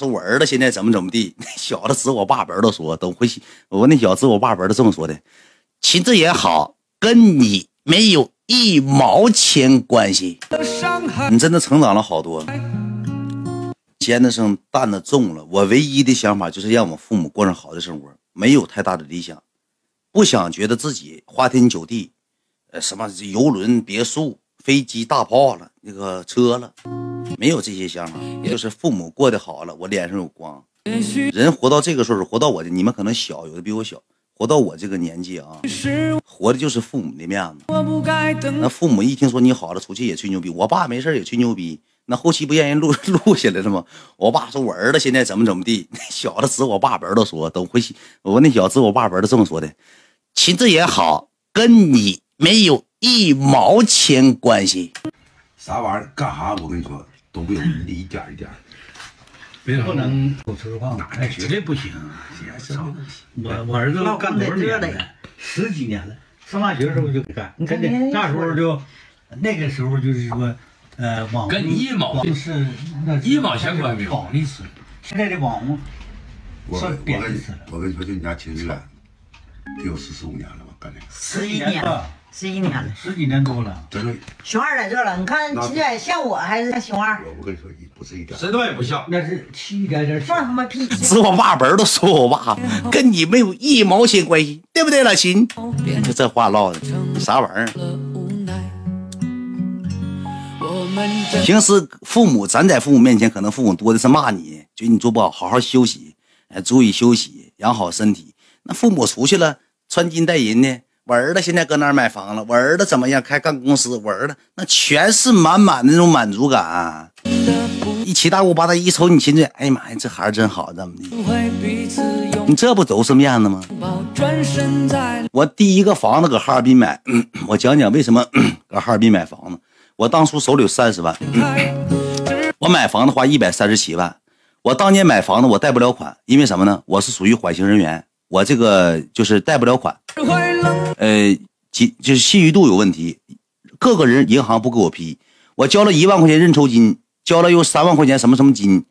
说我儿子现在怎么怎么地，那小子指我爸本都说，等回去我那小子指我爸本都这么说的，秦志也好，跟你没有一毛钱关系。你真的成长了好多，肩子上担子重了。我唯一的想法就是让我父母过上好的生活，没有太大的理想，不想觉得自己花天酒地，呃，什么游轮、别墅、飞机、大炮了，那个车了。没有这些想法，也就是父母过得好了，我脸上有光。人活到这个岁数，活到我的，你们可能小，有的比我小，活到我这个年纪啊，活的就是父母的面子。那父母一听说你好了，出去也吹牛逼。我爸没事也吹牛逼，那后期不让人录 录下来了吗？我爸说我儿子现在怎么怎么地，那小子指我爸本都说，等回去我那小子指我爸本都这么说的，秦志也好，跟你没有一毛钱关系。啥玩意儿？干啥？我跟你说。都不有一点一点，别不能口吃话，那绝对不行。我我儿子干多少年了？十几年了。上大学的时候就干，真的那时候就那个时候就是说，呃，网跟你一毛就是一毛钱关系没有。保利斯，现在的网红算贬值了。我跟你说，就你家亲戚了，得有十四五年了吧？干这个十一年了。十一年了，十几年多了，真的。熊二在这了，你看秦姐像我还是像熊二？我跟你说，不是一点，谁他妈也不像，那是七点点。放他妈屁！指我爸本都说我爸跟你没有一毛钱关系，对不对，老秦？就这话唠的，啥玩意儿？平时父母，咱在父母面前，可能父母多的是骂你，觉得你做不好，好好休息，哎，注意休息，养好身体。那父母出去了，穿金戴银的。我儿子现在搁哪儿买房了？我儿子怎么样？开干公司？我儿子那全是满满的那种满足感。一七大姑八大姨一瞅你亲嘴，哎呀妈呀，这孩儿真好，怎么的？你这不都是面子吗？我第一个房子搁哈尔滨买，我讲讲为什么搁哈尔滨买房子。我当初手里有三十万，我买房子花一百三十七万。我当年买房子我贷不了款，因为什么呢？我是属于缓刑人员，我这个就是贷不了款。呃，信就是信誉度有问题，各个人银行不给我批，我交了一万块钱认筹金，交了又三万块钱什么什么金，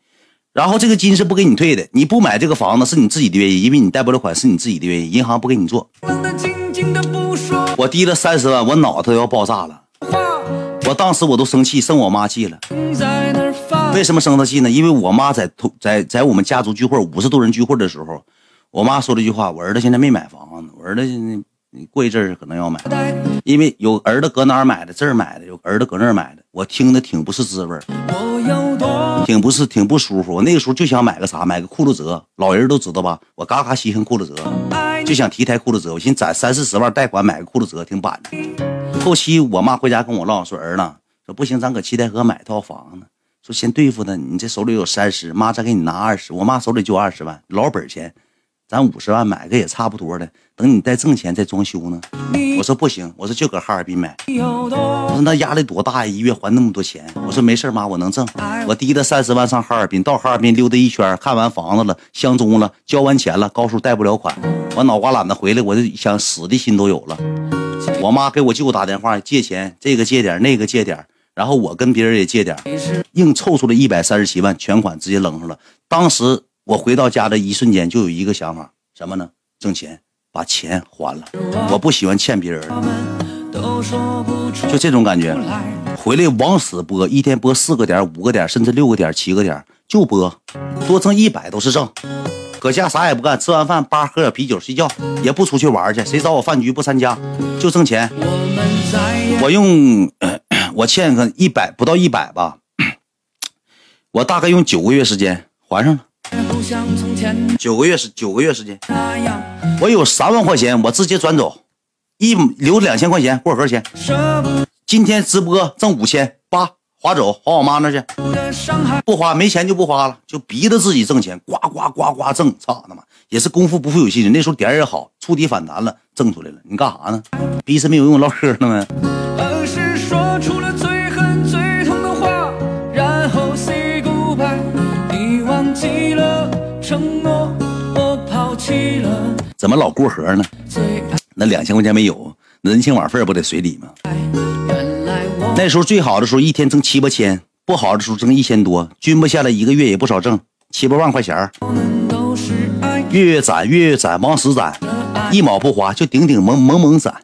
然后这个金是不给你退的，你不买这个房子是你自己的原因，因为你贷不了款是你自己的原因，银行不给你做。我低了三十万，我脑子都要爆炸了，我当时我都生气，生我妈气了。为什么生她气呢？因为我妈在在在我们家族聚会五十多人聚会的时候，我妈说了一句话：我儿子现在没买房子，我儿子现在。你过一阵儿可能要买，因为有儿子搁哪儿买的，这儿买的，有儿子搁那儿买的，我听的挺不是滋味儿，挺不是挺不舒服。我那个时候就想买个啥，买个酷路泽，老人都知道吧？我嘎嘎稀罕酷路泽，就想提台酷路泽。我寻思攒三四十万贷款买个酷路泽挺板的。后期我妈回家跟我唠说，儿子说不行，咱搁七台河买套房子，说先对付他。你这手里有三十，妈再给你拿二十。我妈手里就二十万老本钱。咱五十万买个也差不多的，等你再挣钱再装修呢。我说不行，我说就搁哈尔滨买。我说那压力多大呀，一月还那么多钱。我说没事妈，我能挣。我提了三十万上哈尔滨，到哈尔滨溜达一圈，看完房子了，相中了，交完钱了，高数贷不了款。我脑瓜懒得回来，我就想死的心都有了。我妈给我舅打电话借钱，这个借点，那个借点，然后我跟别人也借点，硬凑出了一百三十七万全款，直接扔上了。当时。我回到家的一瞬间，就有一个想法，什么呢？挣钱，把钱还了。我不喜欢欠别人，就这种感觉。回来往死播，一天播四个点、五个点，甚至六个点、七个点，就播，多挣一百都是挣。搁家啥也不干，吃完饭叭喝点啤酒睡觉，也不出去玩去。谁找我饭局不参加，就挣钱。我用我欠个一百不到一百吧，我大概用九个月时间还上了。九个月时九个月时间，我有三万块钱，我直接转走，一留两千块钱过河钱。今天直播挣五千八，划走划我妈那去，不花没钱就不花了，就逼着自己挣钱，呱呱呱呱挣，操他妈也是功夫不负有心人，那时候点也好，触底反弹了，挣出来了。你干啥呢？逼是没有用，唠嗑呢吗？怎么老过河呢？那两千块钱没有，人情往费不得随礼吗？那时候最好的时候一天挣七八千，不好的时候挣一千多，均不下来一个月也不少挣。七八万块钱儿，月月攒，月月攒，往死攒，一毛不花，就顶顶猛猛猛攒。